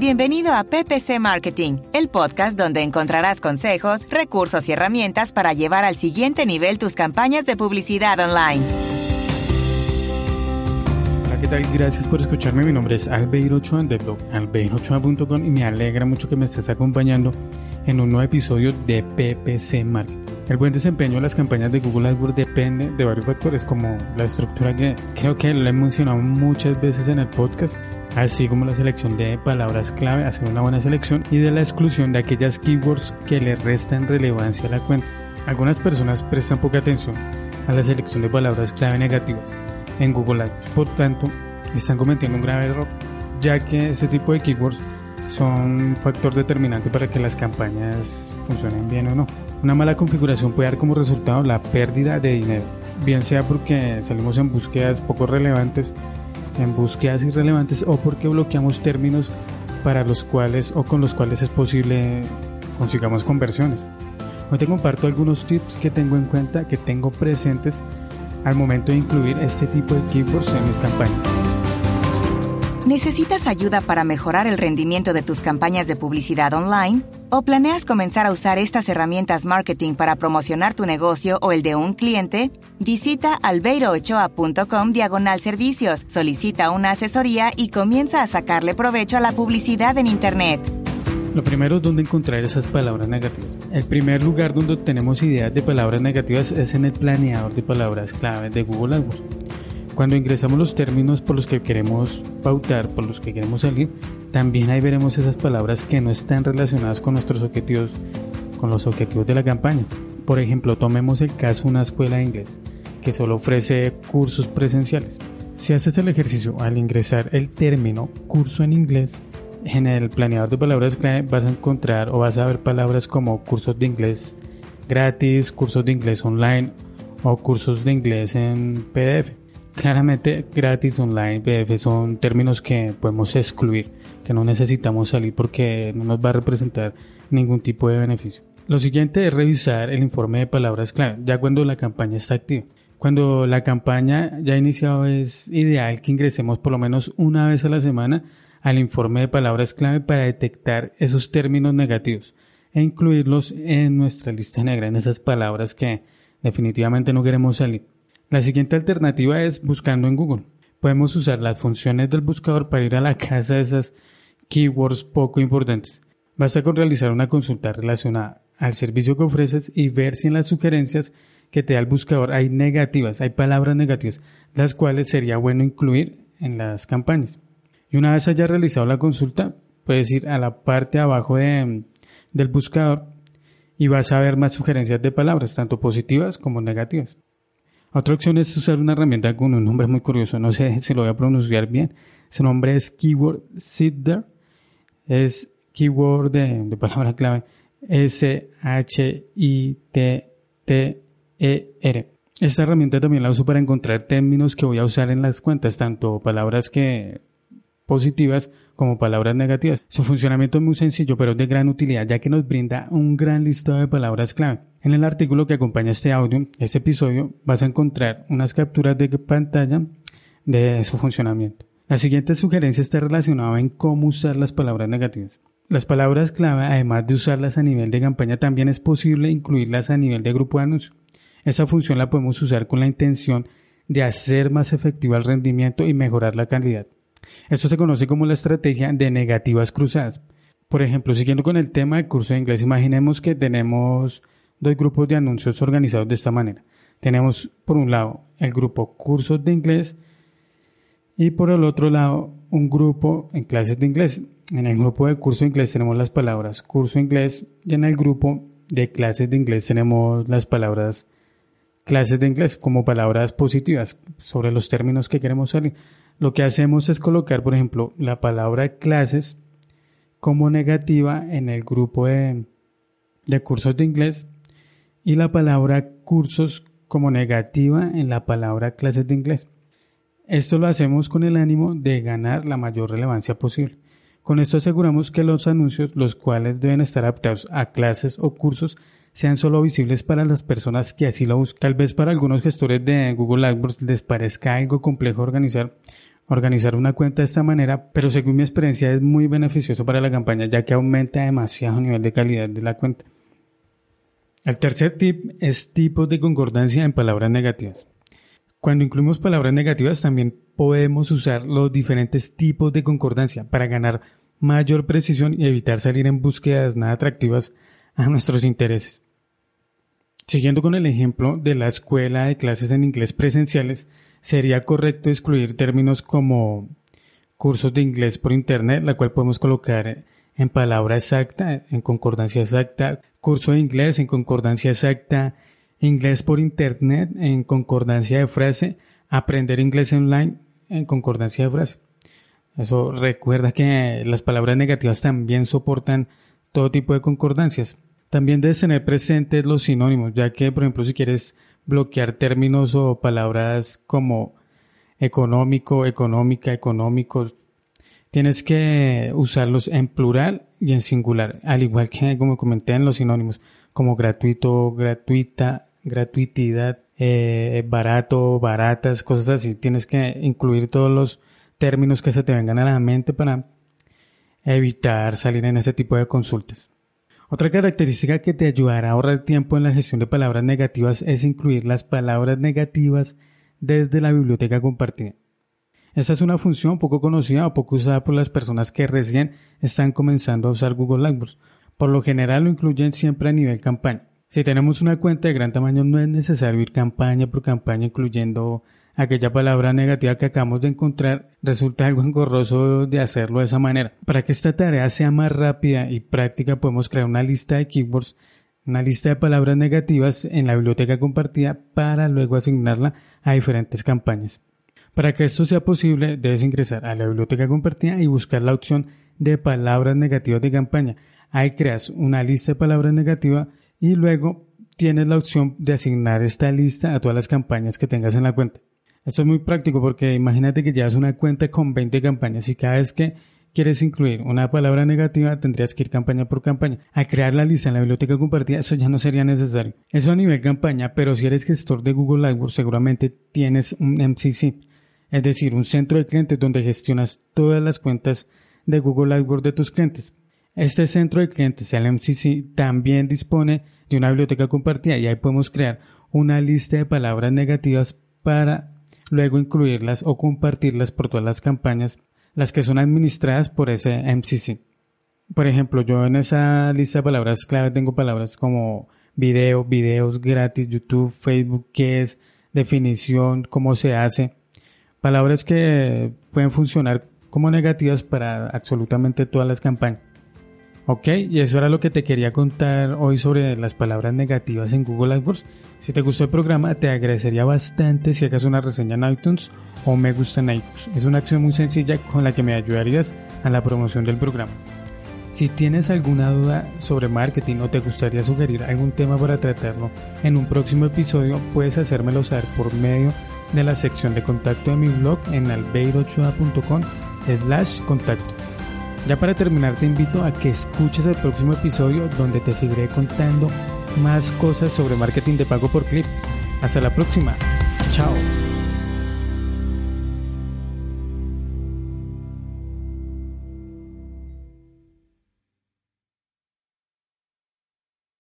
Bienvenido a PPC Marketing, el podcast donde encontrarás consejos, recursos y herramientas para llevar al siguiente nivel tus campañas de publicidad online. Hola, ¿qué tal? Gracias por escucharme. Mi nombre es Albeiro Ochoa de blog albeirochoa.com y me alegra mucho que me estés acompañando en un nuevo episodio de PPC Marketing. El buen desempeño de las campañas de Google AdWords depende de varios factores como la estructura que creo que lo he mencionado muchas veces en el podcast, así como la selección de palabras clave, hacer una buena selección y de la exclusión de aquellas keywords que le restan relevancia a la cuenta. Algunas personas prestan poca atención a la selección de palabras clave negativas en Google AdWords, por tanto, están cometiendo un grave error, ya que ese tipo de keywords son un factor determinante para que las campañas funcionen bien o no. Una mala configuración puede dar como resultado la pérdida de dinero, bien sea porque salimos en búsquedas poco relevantes, en búsquedas irrelevantes o porque bloqueamos términos para los cuales o con los cuales es posible consigamos conversiones. Hoy te comparto algunos tips que tengo en cuenta, que tengo presentes al momento de incluir este tipo de keywords en mis campañas. ¿Necesitas ayuda para mejorar el rendimiento de tus campañas de publicidad online? ¿O planeas comenzar a usar estas herramientas marketing para promocionar tu negocio o el de un cliente? Visita albeiroochoa.com diagonal servicios, solicita una asesoría y comienza a sacarle provecho a la publicidad en Internet. Lo primero es dónde encontrar esas palabras negativas. El primer lugar donde tenemos ideas de palabras negativas es en el planeador de palabras clave de Google AdWords. Cuando ingresamos los términos por los que queremos pautar, por los que queremos salir, también ahí veremos esas palabras que no están relacionadas con nuestros objetivos, con los objetivos de la campaña. Por ejemplo, tomemos el caso de una escuela de inglés que solo ofrece cursos presenciales. Si haces el ejercicio al ingresar el término curso en inglés, en el planeador de palabras vas a encontrar o vas a ver palabras como cursos de inglés gratis, cursos de inglés online o cursos de inglés en PDF. Claramente gratis, online, PDF son términos que podemos excluir, que no necesitamos salir porque no nos va a representar ningún tipo de beneficio. Lo siguiente es revisar el informe de palabras clave, ya cuando la campaña está activa. Cuando la campaña ya ha iniciado es ideal que ingresemos por lo menos una vez a la semana al informe de palabras clave para detectar esos términos negativos e incluirlos en nuestra lista negra, en esas palabras que definitivamente no queremos salir. La siguiente alternativa es buscando en Google. Podemos usar las funciones del buscador para ir a la casa de esas keywords poco importantes. Basta con realizar una consulta relacionada al servicio que ofreces y ver si en las sugerencias que te da el buscador hay negativas, hay palabras negativas, las cuales sería bueno incluir en las campañas. Y una vez hayas realizado la consulta, puedes ir a la parte abajo de, del buscador y vas a ver más sugerencias de palabras, tanto positivas como negativas. Otra opción es usar una herramienta con un nombre muy curioso, no sé si lo voy a pronunciar bien. Su nombre es Keyword Sitter, es keyword de, de palabra clave S-H-I-T-T-E-R. Esta herramienta también la uso para encontrar términos que voy a usar en las cuentas, tanto palabras que positivas como palabras negativas. Su funcionamiento es muy sencillo, pero es de gran utilidad, ya que nos brinda un gran listado de palabras clave. En el artículo que acompaña este audio, este episodio, vas a encontrar unas capturas de pantalla de su funcionamiento. La siguiente sugerencia está relacionada en cómo usar las palabras negativas. Las palabras clave, además de usarlas a nivel de campaña, también es posible incluirlas a nivel de grupo de anuncios. Esa función la podemos usar con la intención de hacer más efectivo el rendimiento y mejorar la calidad. Esto se conoce como la estrategia de negativas cruzadas. Por ejemplo, siguiendo con el tema del curso de inglés, imaginemos que tenemos dos grupos de anuncios organizados de esta manera. Tenemos por un lado el grupo cursos de inglés y por el otro lado un grupo en clases de inglés. En el grupo de curso de inglés tenemos las palabras curso inglés y en el grupo de clases de inglés tenemos las palabras clases de inglés como palabras positivas sobre los términos que queremos salir. Lo que hacemos es colocar, por ejemplo, la palabra clases como negativa en el grupo de, cursos de inglés y la palabra cursos como negativa en la palabra clases de inglés. Esto lo hacemos con el ánimo de ganar la mayor relevancia posible. Con esto aseguramos que los anuncios, los cuales deben estar adaptados a clases o cursos, sean solo visibles para las personas que así lo buscan. Tal vez para algunos gestores de Google AdWords les parezca algo complejo organizar organizar una cuenta de esta manera, pero según mi experiencia es muy beneficioso para la campaña ya que aumenta demasiado el nivel de calidad de la cuenta. El tercer tip es tipos de concordancia en palabras negativas. Cuando incluimos palabras negativas también podemos usar los diferentes tipos de concordancia para ganar mayor precisión y evitar salir en búsquedas nada atractivas a nuestros intereses. Siguiendo con el ejemplo de la escuela de clases en inglés presenciales, sería correcto excluir términos como cursos de inglés por internet, la cual podemos colocar en palabra exacta, en concordancia exacta, curso de inglés en concordancia exacta, inglés por internet en concordancia de frase, aprender inglés online en concordancia de frase. Eso recuerda que las palabras negativas también soportan todo tipo de concordancias. También debes tener presentes los sinónimos, ya que, por ejemplo, si quieres bloquear términos o palabras como económico, económica, económicos, tienes que usarlos en plural y en singular, al igual que, como comenté, en los sinónimos, como gratuito, gratuita, gratuitidad, eh, barato, baratas, cosas así. Tienes que incluir todos los términos que se te vengan a la mente para evitar salir en ese tipo de consultas. Otra característica que te ayudará a ahorrar tiempo en la gestión de palabras negativas es incluir las palabras negativas desde la biblioteca compartida. Esta es una función poco conocida o poco usada por las personas que recién están comenzando a usar Google AdWords. Por lo general lo incluyen siempre a nivel campaña. Si tenemos una cuenta de gran tamaño no es necesario ir campaña por campaña incluyendo aquella palabra negativa que acabamos de encontrar, resulta algo engorroso de hacerlo de esa manera. Para que esta tarea sea más rápida y práctica podemos crear una lista de keywords, una lista de palabras negativas en la biblioteca compartida para luego asignarla a diferentes campañas. Para que esto sea posible, debes ingresar a la biblioteca compartida y buscar la opción de palabras negativas de campaña. Ahí creas una lista de palabras negativas y luego tienes la opción de asignar esta lista a todas las campañas que tengas en la cuenta. Esto es muy práctico porque imagínate que llevas una cuenta con 20 campañas y cada vez que quieres incluir una palabra negativa tendrías que ir campaña por campaña. Al crear la lista en la biblioteca compartida eso ya no sería necesario. Eso a nivel campaña, pero si eres gestor de Google AdWords seguramente tienes un MCC, es decir, un centro de clientes donde gestionas todas las cuentas de Google AdWords de tus clientes. Este centro de clientes, el MCC, también dispone de una biblioteca compartida y ahí podemos crear una lista de palabras negativas para luego incluirlas o compartirlas por todas las campañas, las que son administradas por ese MCC. Por ejemplo, yo en esa lista de palabras clave tengo palabras como video, videos gratis, YouTube, Facebook, qué es, definición, cómo se hace. Palabras que pueden funcionar como negativas para absolutamente todas las campañas. Ok, y eso era lo que te quería contar hoy sobre las palabras negativas en Google AdWords. Si te gustó el programa, te agradecería bastante si hagas una reseña en iTunes o me gusta en iTunes. Es una acción muy sencilla con la que me ayudarías a la promoción del programa. Si tienes alguna duda sobre marketing o te gustaría sugerir algún tema para tratarlo en un próximo episodio, puedes hacérmelo saber por medio de la sección de contacto de mi blog en albeirochua.com slash contacto. Ya para terminar te invito a que escuches el próximo episodio donde te seguiré contando más cosas sobre marketing de pago por clip. Hasta la próxima. Chao.